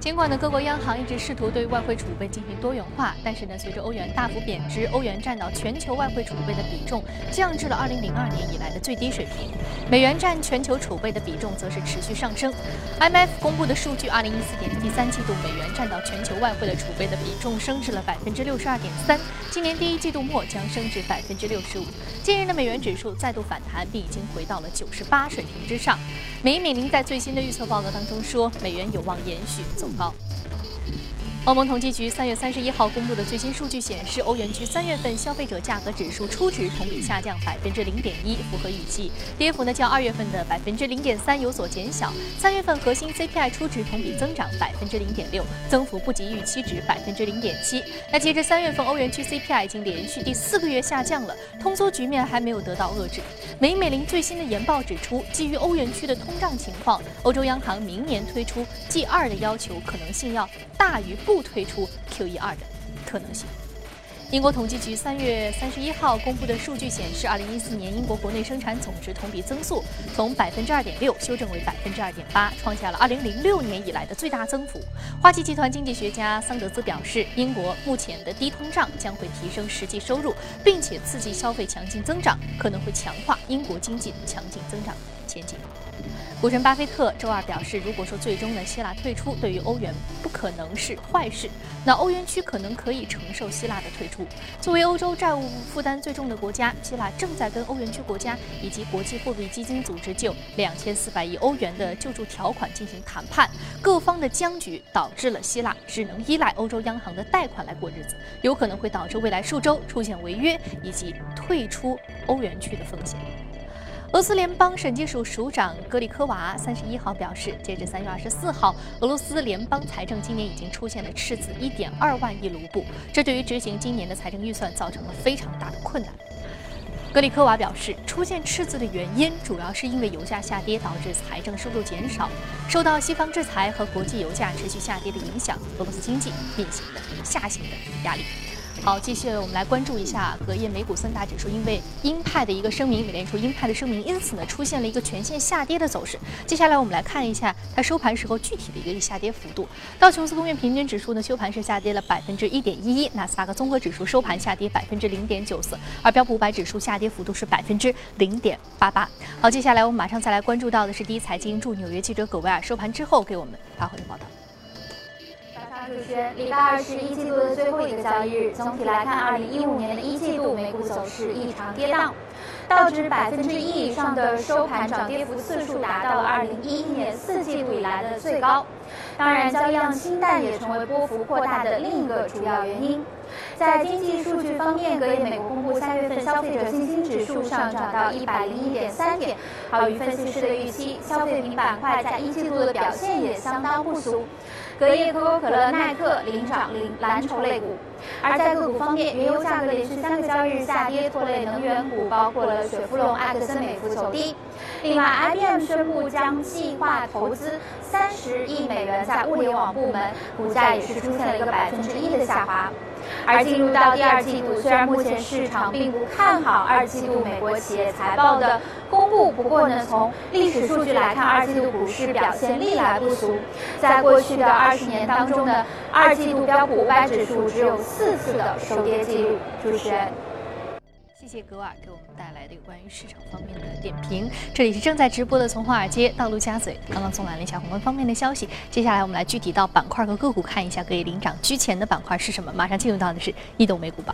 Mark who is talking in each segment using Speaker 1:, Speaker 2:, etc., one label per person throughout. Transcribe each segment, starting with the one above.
Speaker 1: 尽管呢，各国央行一直试图对外汇储备进行多元化，但是呢，随着欧元大幅贬值，欧元占到全球外汇储备的比重降至了2002年以来的最低水平。美元占全球储备的比重则是持续上升。IMF 公布的数据，2014年第三季度美元占到全球外汇的储备的比重升至了百分之六十二点三，今年第一季度末将升至百分之六十五。近日的美元指数再度反弹，并已经回到了九十八水平之上。美美林在最新的预测报告当中说，美元有望延续走高。欧盟统计局三月三十一号公布的最新数据显示，欧元区三月份消费者价格指数初值同比下降百分之零点一，符合预期。跌幅呢较二月份的百分之零点三有所减小。三月份核心 CPI 初值同比增长百分之零点六，增幅不及预期值百分之零点七。那截至三月份，欧元区 CPI 已经连续第四个月下降了，通缩局面还没有得到遏制。美银美林最新的研报指出，基于欧元区的通胀情况，欧洲央行明年推出 G 二的要求可能性要大于。不推出 QE 二的可能性。英国统计局三月三十一号公布的数据显示，二零一四年英国国内生产总值同比增速从百分之二点六修正为百分之二点八，创下了二零零六年以来的最大增幅。花旗集团经济学家桑德斯表示，英国目前的低通胀将会提升实际收入，并且刺激消费强劲增长，可能会强化英国经济强劲增长前景。股神巴菲特周二表示，如果说最终呢希腊退出对于欧元不可能是坏事，那欧元区可能可以承受希腊的退出。作为欧洲债务负担最重的国家，希腊正在跟欧元区国家以及国际货币基金组织就两千四百亿欧元的救助条款进行谈判。各方的僵局导致了希腊只能依赖欧洲央行的贷款来过日子，有可能会导致未来数周出现违约以及退出欧元区的风险。俄罗斯联邦审计署署长格里科娃三十一号表示，截至三月二十四号，俄罗斯联邦财政今年已经出现了赤字一点二万亿卢布，这对于执行今年的财政预算造成了非常大的困难。格里科娃表示，出现赤字的原因主要是因为油价下跌导致财政收入减少，受到西方制裁和国际油价持续下跌的影响，俄罗斯经济面临的下行的压力。好，继续我们来关注一下隔夜美股三大指数，因为鹰派的一个声明，美联储鹰派的声明，因此呢出现了一个全线下跌的走势。接下来我们来看一下它收盘时候具体的一个下跌幅度。道琼斯工业平均指数呢收盘是下跌了百分之一点一一，纳斯达克综合指数收盘下跌百分之零点九四，而标普五百指数下跌幅度是百分之零点八八。好，接下来我们马上再来关注到的是第一财经驻纽约记者葛维尔收盘之后给我们发回的报道。
Speaker 2: 主持人，礼拜二是一季度的最后一个交易日。总体来看，二零一五年的一季度美股走势异常跌宕，道指百分之一以上的收盘涨跌幅次数达到了二零一一年四季度以来的最高。当然，交易量清淡也成为波幅扩大的另一个主要原因。在经济数据方面，隔夜美国公布三月份消费者信心指数上涨到一百零一点三点，好于分析师的预期。消费品板块在一季度的表现也相当不俗。隔夜可口可乐、耐克领涨领蓝筹类股，而在个股方面，原油价格连续三个交易日下跌，拖累能源股，包括了雪佛龙、埃克森美孚走低。另外，IBM 宣布将计划投资三十亿美元在物联网部门，股价也是出现了一个百分之一的下滑。而进入到第二季度，虽然目前市场并不看好二季度美国企业财报的公布，不过呢，从历史数据来看，二季度股市表现历来不俗。在过去的二十年当中呢，二季度标普五百指数只有四次的收跌记录。主持人。
Speaker 1: 谢格尔给我们带来的有关于市场方面的点评。这里是正在直播的从华尔街到陆家嘴，刚刚送来了一下宏观方面的消息。接下来我们来具体到板块和个股看一下，可以领涨居前的板块是什么？马上进入到的是易动美股榜。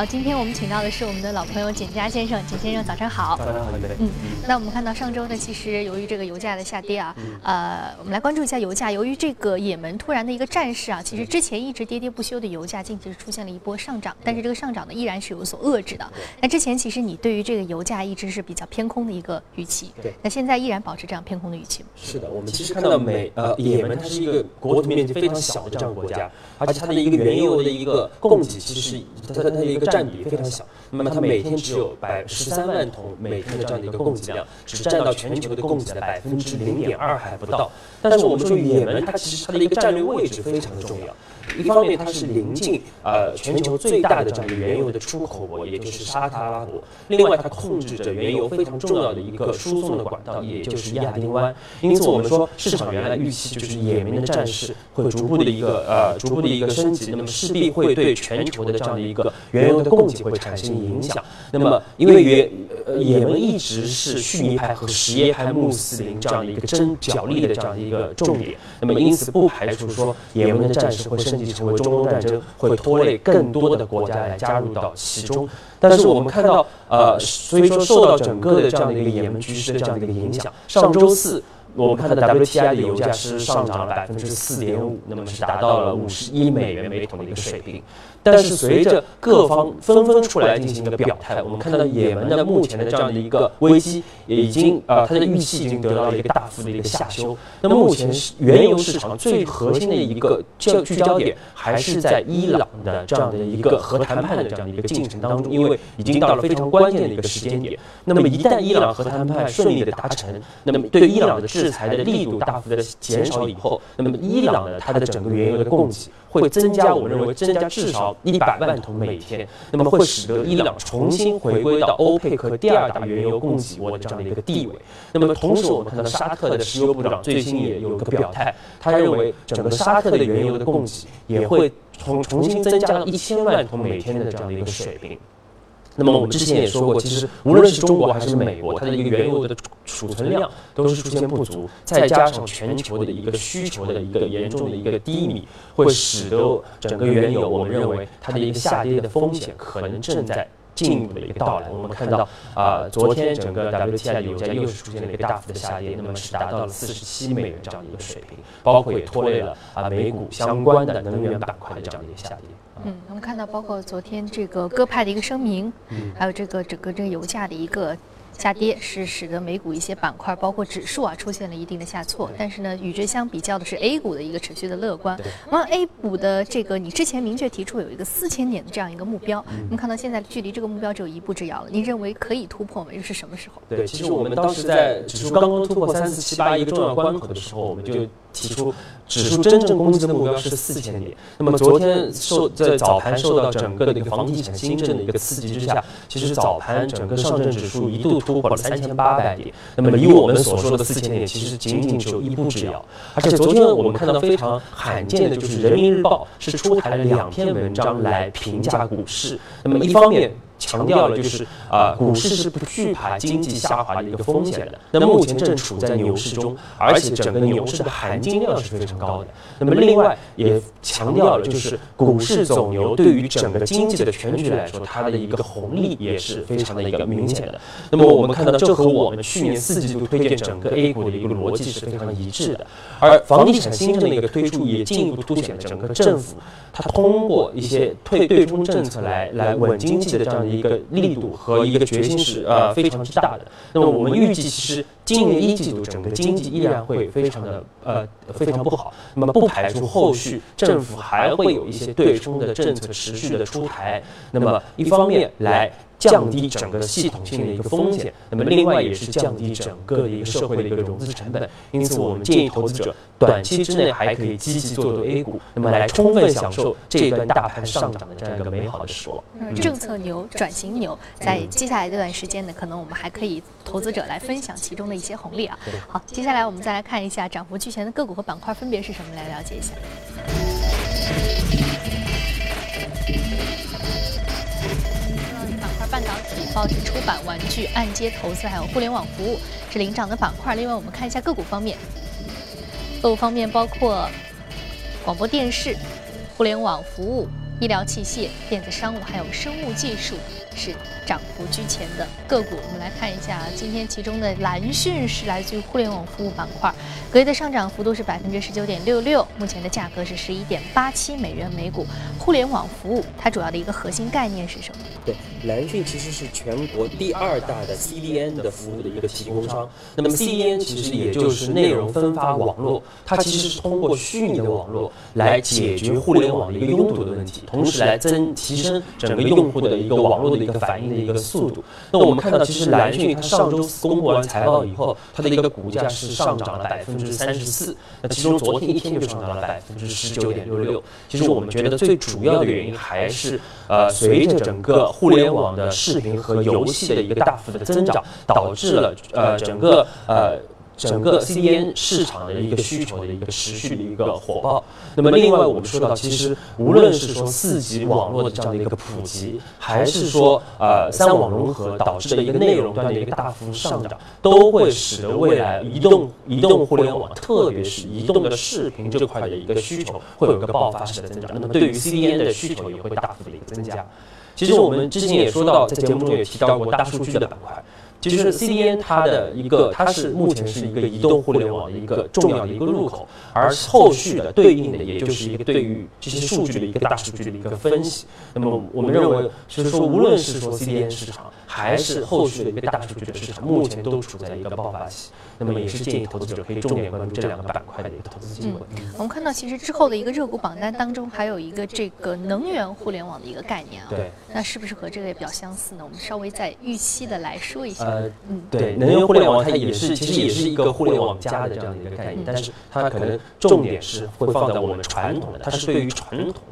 Speaker 1: 好，今天我们请到的是我们的老朋友简佳先生，简先生早上好。
Speaker 3: 早上好，嗯，
Speaker 1: 那我们看到上周呢，其实由于这个油价的下跌啊，呃，我们来关注一下油价。由于这个也门突然的一个战事啊，其实之前一直跌跌不休的油价近期是出现了一波上涨，但是这个上涨呢依然是有所遏制的。那之前其实你对于这个油价一直是比较偏空的一个预期，
Speaker 3: 对。
Speaker 1: 那现在依然保持这样偏空的预期吗？
Speaker 3: 是的，我们其实看到美呃也门它是一个国土面积非常小的这样的国家，而且它的一个原油的一个供给其实是它它的一个占比非常小。那么它每天只有百十三万桶每天的这样的一个供给量，只占到全球的供给的百分之零点二还不到。但是我们说也门它其实它的一个战略位置非常的重要。一方面它是临近呃全球最大的这样一个原油的出口国，也就是沙特阿拉伯；另外它控制着原油非常重要的一个输送的管道，也就是亚丁湾。因此我们说市场原来预期就是也门的战事会逐步的一个呃逐步的一个升级，那么势必会对全球的这样的一个原油的供给会产生影响。那么因为也呃也门一直是逊尼派和什叶派穆斯林这样的一个争角力的这样的一个重点，那么因此不排除说也门的战事会升级成为中东战争，会拖累更多的国家来加入到其中。但是我们看到，呃，所以说受到整个的这样的一个也门局势的这样的一个影响，上周四。我们看到 WTI 的油价是上涨了百分之四点五，那么是达到了五十一美元每桶的一个水平。但是随着各方纷纷出来进行一个表态，我们看到也门的目前的这样的一个危机已经呃它的预期已经得到了一个大幅的一个下修。那么目前是原油市场最核心的一个焦聚焦点还是在伊朗的这样的一个核谈判的这样的一个进程当中，因为已经到了非常关键的一个时间点。那么一旦伊朗核谈判顺利的达成，那么对伊朗的制制裁的力度大幅的减少以后，那么伊朗的它的整个原油的供给会增加，我们认为增加至少。一百万桶每天，那么会使得伊朗重新回归到欧佩克第二大原油供给国的这样的一个地位。那么同时，我们看到沙特的石油部长最新也有一个表态，他认为整个沙特的原油的供给也会重重新增加到一千万桶每天的这样的一个水平。那么我们之前也说过，其实无论是中国还是美国，它的一个原油的储存量都是出现不足，再加上全球的一个需求的一个严重的一个低迷，会使得整个原油，我们认为它的一个下跌的风险可能正在进一步的一个到来。我们看到啊，昨天整个 WTI 的油价又是出现了一个大幅的下跌，那么是达到了四十七美元这样的一个水平，包括也拖累了啊美股相关的能源板块的这样的一个下跌。
Speaker 1: 嗯，我们看到包括昨天这个鸽派的一个声明，还有这个整个这个油价的一个。下跌是使得美股一些板块，包括指数啊，出现了一定的下挫。但是呢，与之相比较的是 A 股的一个持续的乐观。那么 A 股的这个，你之前明确提出有一个四千点的这样一个目标，我们看到现在距离这个目标只有一步之遥了。您认为可以突破吗？又是什么时候？
Speaker 3: 对，其实我们当时在指数刚刚突破三四七八一个重要关口的时候，我们就提出指数真正攻击的目标是四千点。那么昨天受在早盘受到整个的一个房地产新政的一个刺激之下，其实早盘整个上证指数一度。突破了三千八百点，那么离我们所说的四千点其实仅仅只有一步之遥。而且昨天我们看到非常罕见的就是人民日报是出台了两篇文章来评价股市。那么一方面。强调了就是啊，股市是不惧怕经济下滑的一个风险的。那目前正处在牛市中，而且整个牛市的含金量是非常高的。那么另外也强调了就是股市走牛对于整个经济的全局来说，它的一个红利也是非常的一个明显的。那么我们看到这和我们去年四季度推荐整个 A 股的一个逻辑是非常一致的。而房地产新政的一个推出也进一步凸显了整个政府它通过一些退对冲政策来来稳经济的这样。一个力度和一个决心是呃非常之大的。那么我们预计，其实今年一季度整个经济依然会非常的呃非常不好。那么不排除后续政府还会有一些对冲的政策持续的出台。那么一方面来。降低整个系统性的一个风险，那么另外也是降低整个的一个社会的一个融资成本。因此，我们建议投资者短期之内还可以积极做多 A 股，那么来充分享受这一段大盘上涨的这样一个美好的时光。
Speaker 1: 政策牛、转型牛，在接下来这段时间呢，可能我们还可以投资者来分享其中的一些红利啊。好，接下来我们再来看一下涨幅居前的个股和板块分别是什么，来了解一下。半导体、报纸出版、玩具、按揭投资，还有互联网服务是领涨的板块。另外，我们看一下个股方面，个股方面包括广播电视、互联网服务。医疗器械、电子商务还有生物技术是涨幅居前的个股。我们来看一下今天其中的蓝讯是来自于互联网服务板块，隔夜的上涨幅度是百分之十九点六六，目前的价格是十一点八七美元每股。互联网服务它主要的一个核心概念是什么？
Speaker 4: 对，
Speaker 3: 蓝讯其实是全国第二大的 CDN 的服务的一个提供商。那么 CDN 其实也就是内容分发网络，它其实是通过虚拟的网络来解决互联网的一个拥堵的问题，同时来增提升整个用户的一个网络的一个反应的一个速度。那我们看到，其实蓝讯它上周公布完财报以后，它的一个股价是上涨了百分之三十四，那其中昨天一天就上涨了百分之十九点六六。其实我们觉得最主要的原因还是呃，随着整个互联网的视频和游戏的一个大幅的增长，导致了呃整个呃。整个 CDN 市场的一个需求的一个持续的一个火爆。那么，另外我们说到，其实无论是说四 G 网络的这样的一个普及，还是说呃三网融合导致的一个内容端的一个大幅上涨，都会使得未来移动移动互联网，特别是移动的视频这块的一个需求，会有一个爆发式的增长。那么，对于 CDN 的需求也会大幅的一个增加。其实我们之前也说到，在节目中也提到过大数据的板块。就是 CDN 它的一个，它是目前是一个移动互联网的一个重要的一个入口，而后续的对应的，也就是一个对于这些数据的一个大数据的一个分析。那么我们认为，就是说，无论是说 CDN 市场，还是后续的一个大数据的市场，目前都处在一个爆发期。那么也是建议投资者可以重点关注这两个板块的一个投资机会。
Speaker 1: 我们看到，其实之后的一个热股榜单当中，还有一个这个能源互联网的一个概念啊。
Speaker 3: 对。
Speaker 1: 那是不是和这个也比较相似呢？我们稍微再预期的来说一下。
Speaker 3: 呃，嗯，对。能源互联网它也是，其实也是一个互联网加的这样的一个概念，但是它可能重点是会放在我们传统的，它是对于传统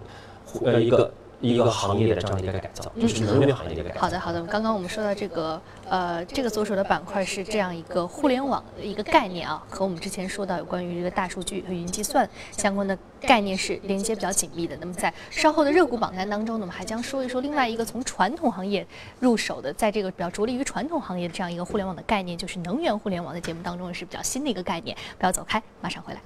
Speaker 3: 呃一个。一个行业的这样的一个改造，就是能源行业的一个改造。
Speaker 1: 好的，好的。刚刚我们说到这个，呃，这个左手的板块是这样一个互联网的一个概念啊，和我们之前说到有关于这个大数据和云计算相关的概念是连接比较紧密的。那么在稍后的热股榜单当中，呢，我们还将说一说另外一个从传统行业入手的，在这个比较着力于传统行业的这样一个互联网的概念，就是能源互联网的节目当中也是比较新的一个概念。不要走开，马上回来。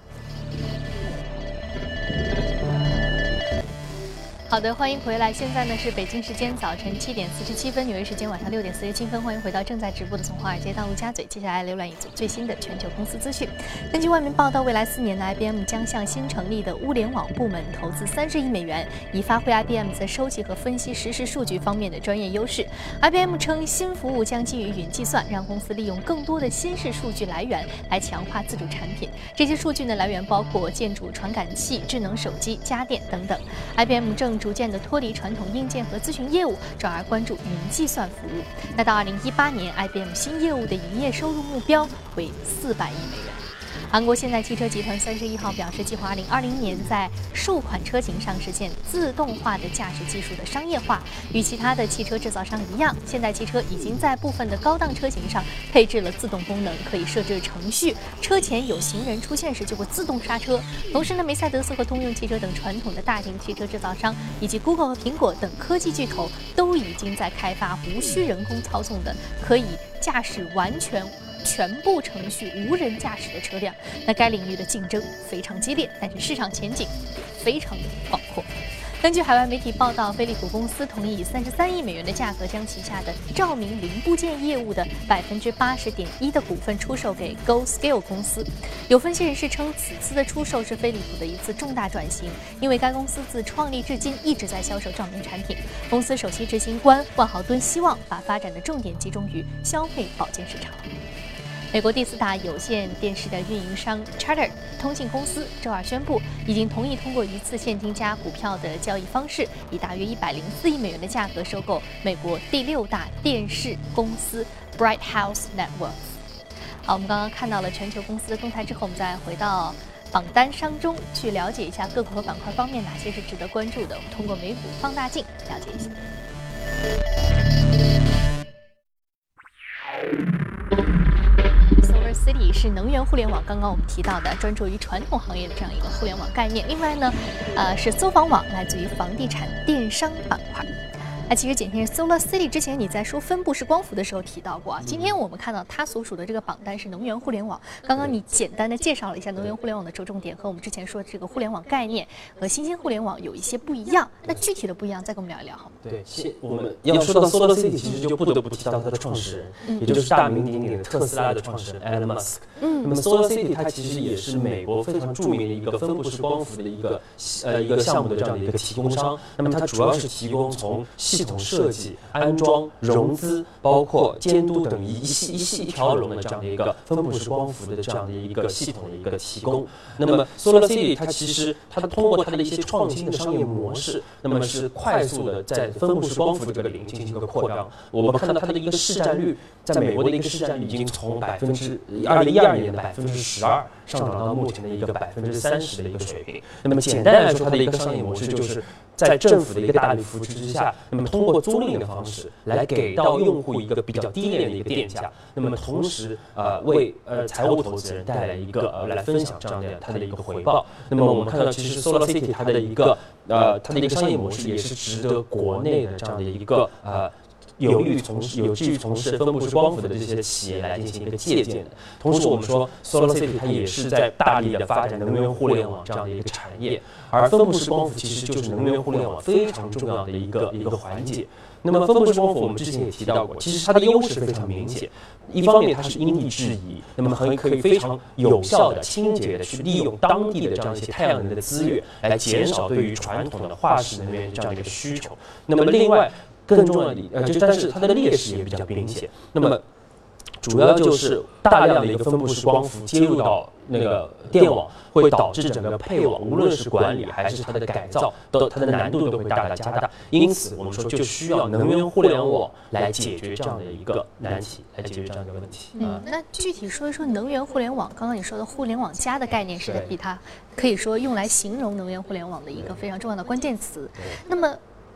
Speaker 1: 好的，欢迎回来。现在呢是北京时间早晨七点四十七分，纽约时间晚上六点四十七分。欢迎回到正在直播的从华尔街到陆家嘴。接下来浏览一组最新的全球公司资讯。根据外媒报道，未来四年的 IBM 将向新成立的物联网部门投资三十亿美元，以发挥 IBM 在收集和分析实时数据方面的专业优势。IBM 称，新服务将基于云计算，让公司利用更多的新式数据来源来强化自主产品。这些数据呢来源包括建筑传感器、智能手机、家电等等。IBM 正逐渐的脱离传统硬件和咨询业务，转而关注云计算服务。那到二零一八年，IBM 新业务的营业收入目标为四百亿美元。韩国现代汽车集团三十一号表示，计划二零二零年在数款车型上实现自动化的驾驶技术的商业化。与其他的汽车制造商一样，现代汽车已经在部分的高档车型上配置了自动功能，可以设置程序，车前有行人出现时就会自动刹车。同时呢，梅赛德斯和通用汽车等传统的大型汽车制造商，以及 Google 和苹果等科技巨头，都已经在开发无需人工操纵的可以驾驶完全。全部程序无人驾驶的车辆，那该领域的竞争非常激烈，但是市场前景也非常的广阔。根据海外媒体报道，飞利浦公司同意以三十三亿美元的价格将旗下的照明零部件业务的百分之八十点一的股份出售给 Go Scale 公司。有分析人士称，此次的出售是飞利浦的一次重大转型，因为该公司自创立至今一直在销售照明产品。公司首席执行官万豪敦希望把发展的重点集中于消费保健市场。美国第四大有线电视的运营商 Charter 通信公司周二宣布，已经同意通过一次现金加股票的交易方式，以大约一百零四亿美元的价格收购美国第六大电视公司 Bright House Networks。好，我们刚刚看到了全球公司的动态之后，我们再回到榜单商中去了解一下个股和板块方面哪些是值得关注的。我们通过美股放大镜了解一下。是能源互联网，刚刚我们提到的专注于传统行业的这样一个互联网概念。另外呢，呃，是搜房网，来自于房地产电商板块。那其实今天 Solar City 之前你在说分布式光伏的时候提到过啊。今天我们看到它所属的这个榜单是能源互联网。刚刚你简单的介绍了一下能源互联网的着重点和我们之前说的这个互联网概念和新兴互联网有一些不一样。那具体的不一样，再跟我们聊一聊好吗？
Speaker 3: 对，现我们要说到 Solar City，其实就不得不提到它的创始人，也就是大名鼎鼎的特斯拉的创始人 Elon Musk。嗯，那么 Solar City 它其实也是美国非常著名的一个分布式光伏的一个呃一个项目的这样的一个提供商。那么它主要是提供从系系统设计、安装、融资，包括监督等一系一系一条龙的这样的一个分布式光伏的这样的一个系统的一个提供。那么 Solar City 它其实它通过它的一些创新的商业模式，那么是快速的在分布式光伏这个领域进行一个扩张。我们看到它的一个市占率，在美国的一个市占率已经从百分之二零一二年的百分之十二上涨到目前的一个百分之三十的一个水平。那么简单来说，它的一个商业模式就是在政府的一个大力扶持之下，那么通过租赁的方式来给到用户一个比较低廉的一个电价，那么同时呃为呃财务投资人带来一个呃来分享这样的它的一个回报。那么我们看到，其实 Solar City 它的一个呃它的一个商业模式也是值得国内的这样的一个呃。有利于从事、有志于从事分布式光伏的这些企业来进行一个借鉴的。同时，我们说 Solar City 它也是在大力的发展能源互联网这样的一个产业，而分布式光伏其实就是能源互联网非常重要的一个一个环节。那么，分布式光伏我们之前也提到过，其实它的优势非常明显。一方面，它是因地制宜，那么很可以非常有效的、清洁的去利用当地的这样一些太阳能的资源，来减少对于传统的化石能源这样的一个需求。那么，另外。更重要的呃，就但是它的劣势也比较明显。那么，主要就是大量的一个分布式光伏接入到那个电网，会导致整个配网，无论是管理还是它的改造，都它的难度都会大大加大。因此，我们说就需要能源互联网来解决这样的一个难题，来解决这样的问题。
Speaker 1: 嗯，那具体说一说能源互联网。刚刚你说的“互联网加”的概念是比它可以说用来形容能源互联网的一个非常重要的关键词。那么。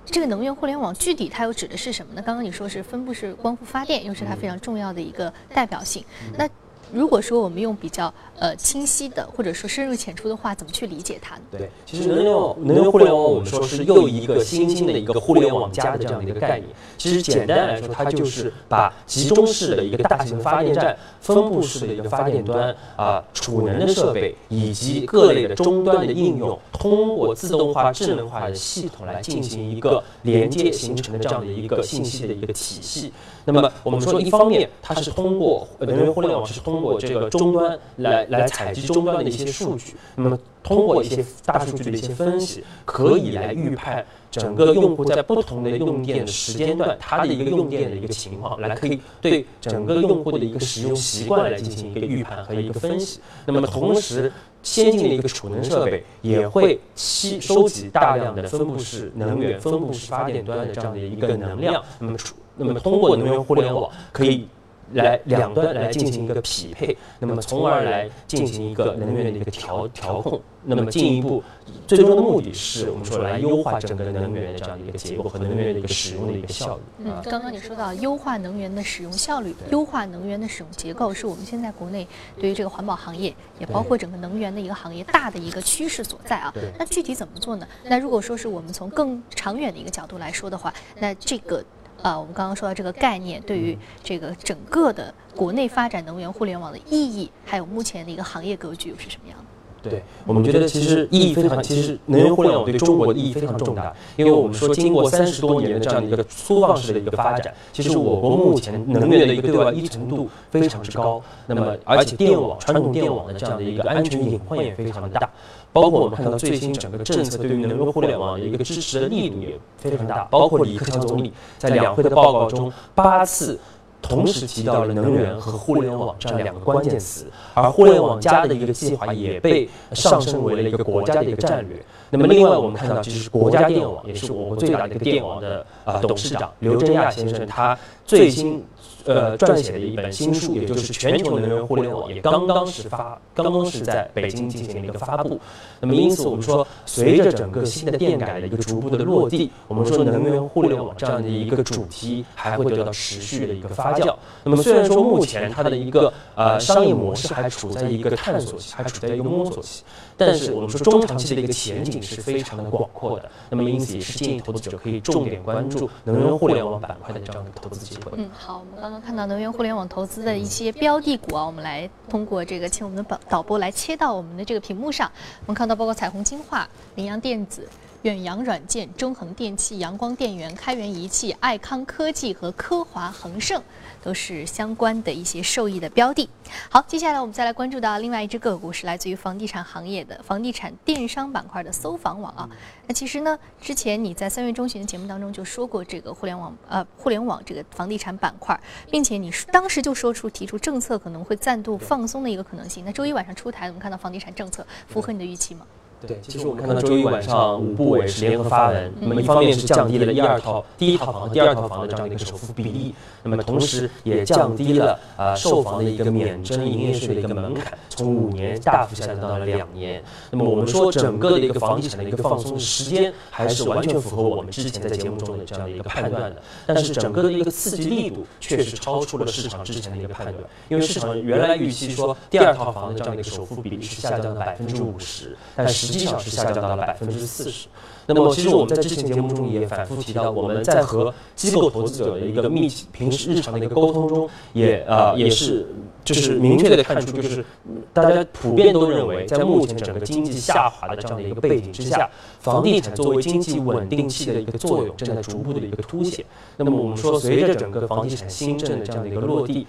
Speaker 1: 这个能源互联网具体它又指的是什么呢？刚刚你说是分布式光伏发电，又是它非常重要的一个代表性。那如果说我们用比较呃清晰的或者说深入浅出的话，怎么去理解它呢？
Speaker 3: 对，其实能源网能源互联网我们说是又一个新兴的一个互联网加的这样的一个概念。其实简单来说，它就是把集中式的一个大型发电站、分布式的一个发电端啊、储能的设备以及各类的终端的应用，通过自动化、智能化的系统来进行一个连接形成的这样的一个信息的一个体系。那么我们说，一方面它是通过能源互联网是通过这个终端来来采集终端的一些数据，那么通过一些大数据的一些分析，可以来预判整个用户在不同的用电的时间段，它的一个用电的一个情况，来可以对整个用户的一个使用习惯来进行一个预判和一个分析。那么同时，先进的一个储能设备也会吸收集大量的分布式能源、分布式发电端的这样的一个能量，那么储。那么通过能源互联网可以来两端来进行一个匹配，那么从而来进行一个能源的一个调调控。那么进一步，最终的目的是我们说来优化整个能源的这样的一个结构和能源的一个使用的一个效率。
Speaker 1: 嗯，刚刚你说到优化能源的使用效率，优化能源的使用结构，是我们现在国内对于这个环保行业，也包括整个能源的一个行业大的一个趋势所在啊。那具体怎么做呢？那如果说是我们从更长远的一个角度来说的话，那这个。啊，我们刚刚说到这个概念，对于这个整个的国内发展能源互联网的意义，还有目前的一个行业格局又是什么样的？
Speaker 3: 对我们觉得其实意义非常，其实能源互联网对中国的意义非常重大，因为我们说经过三十多年的这样的一个粗放式的一个发展，其实我国目前能源的一个对外依存度非常之高，那么而且电网传统电网的这样的一个安全隐患也非常的大。包括我们看到最新整个政策对于能源互联网的一个支持的力度也非常大，包括李克强总理在两会的报告中八次同时提到了能源和互联网这样两个关键词，而互联网加的一个计划也被上升为了一个国家的一个战略。那么另外我们看到，其实国家电网也是我国最大的一个电网的啊董事长刘振亚先生，他最新。呃，撰写的一本新书，也就是全球能源互联网，也刚刚是发，刚刚是在北京进行了一个发布。那么，因此我们说，随着整个新的电改的一个逐步的落地，我们说能源互联网这样的一个主题还会得到持续的一个发酵。那么，虽然说目前它的一个呃商业模式还处在一个探索期，还处在一个摸索期，但是我们说中长期的一个前景是非常的广阔的。那么，因此也是建议投资者可以重点关注能源互联网板块的这样的投资机会。
Speaker 1: 嗯，好，我刚刚。看到能源互联网投资的一些标的股啊，我们来通过这个，请我们的导导播来切到我们的这个屏幕上。我们看到包括彩虹金化、羚羊电子、远洋软件、中恒电器、阳光电源、开源仪器、爱康科技和科华恒盛，都是相关的一些受益的标的。好，接下来我们再来关注到另外一只个股，是来自于房地产行业的房地产电商板块的搜房网啊。那其实呢，之前你在三月中旬的节目当中就说过这个互联网呃互联网这个房地产板块，并且你当时就说出提出政策可能会暂度放松的一个可能性。那周一晚上出台，我们看到房地产政策符合你的预期吗？
Speaker 3: 对，其实我们看到周一晚上五部委是联合发文，那么一方面是降低了一二套第一套房和第二套房的这样的一个首付比例，那么同时也降低了呃售房的一个免征营业税的一个门槛，从五年大幅下降到了两年。那么我们说整个的一个房地产的一个放松时间还是完全符合我们之前在节目中的这样的一个判断的，但是整个的一个刺激力度确实超出了市场之前的一个判断，因为市场原来预期说第二套房的这样的一个首付比例是下降了百分之五十，但实际上是下降到了百分之四十。那么，其实我们在之前节目中也反复提到，我们在和机构投资者的一个密集、平时日常的一个沟通中，也呃也是就是明确的看出，就是大家普遍都认为，在目前整个经济下滑的这样的一个背景之下，房地产作为经济稳定器的一个作用正在逐步的一个凸显。那么我们说，随着整个房地产新政的这样的一个落地。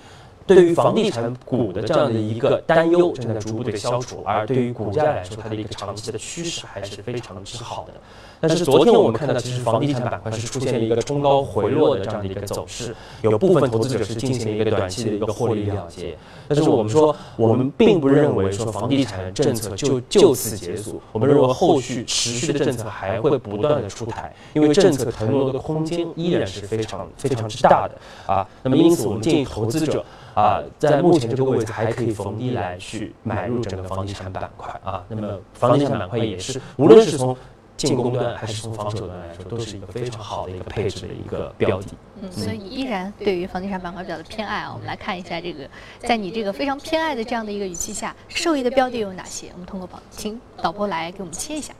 Speaker 3: 对于房地产股的这样的一个担忧正在逐步的消除，而对于股价来说，它的一个长期的趋势还是非常之好的。但是昨天我们看到，其实房地产板块是出现了一个冲高回落的这样的一个走势，有部分投资者是进行了一个短期的一个获利了结。但是我们说，我们并不认为说房地产政策就就此结束，我们认为后续持续的政策还会不断的出台，因为政策腾挪的空间依然是非常非常之大的啊。那么因此，我们建议投资者。啊，在目前这个位置还可以逢低来去买入整个房地产板块啊。那么房地产板块也是，无论是从进攻端还是从防守端来说，都是一个非常好的一个配置的一个标的。
Speaker 1: 嗯，所以依然对于房地产板块比较的偏爱啊。我们来看一下这个，在你这个非常偏爱的这样的一个语气下，受益的标的有哪些？我们通过宝，请导播来给我们切一下。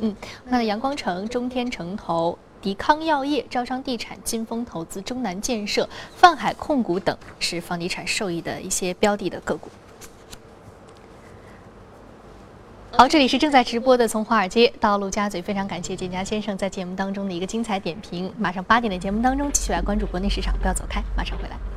Speaker 1: 嗯，那阳光城、中天城投。迪康药业、招商地产、金丰投资、中南建设、泛海控股等是房地产受益的一些标的的个股。好，这里是正在直播的从华尔街到陆家嘴，非常感谢简家先生在节目当中的一个精彩点评。马上八点的节目当中继续来关注国内市场，不要走开，马上回来。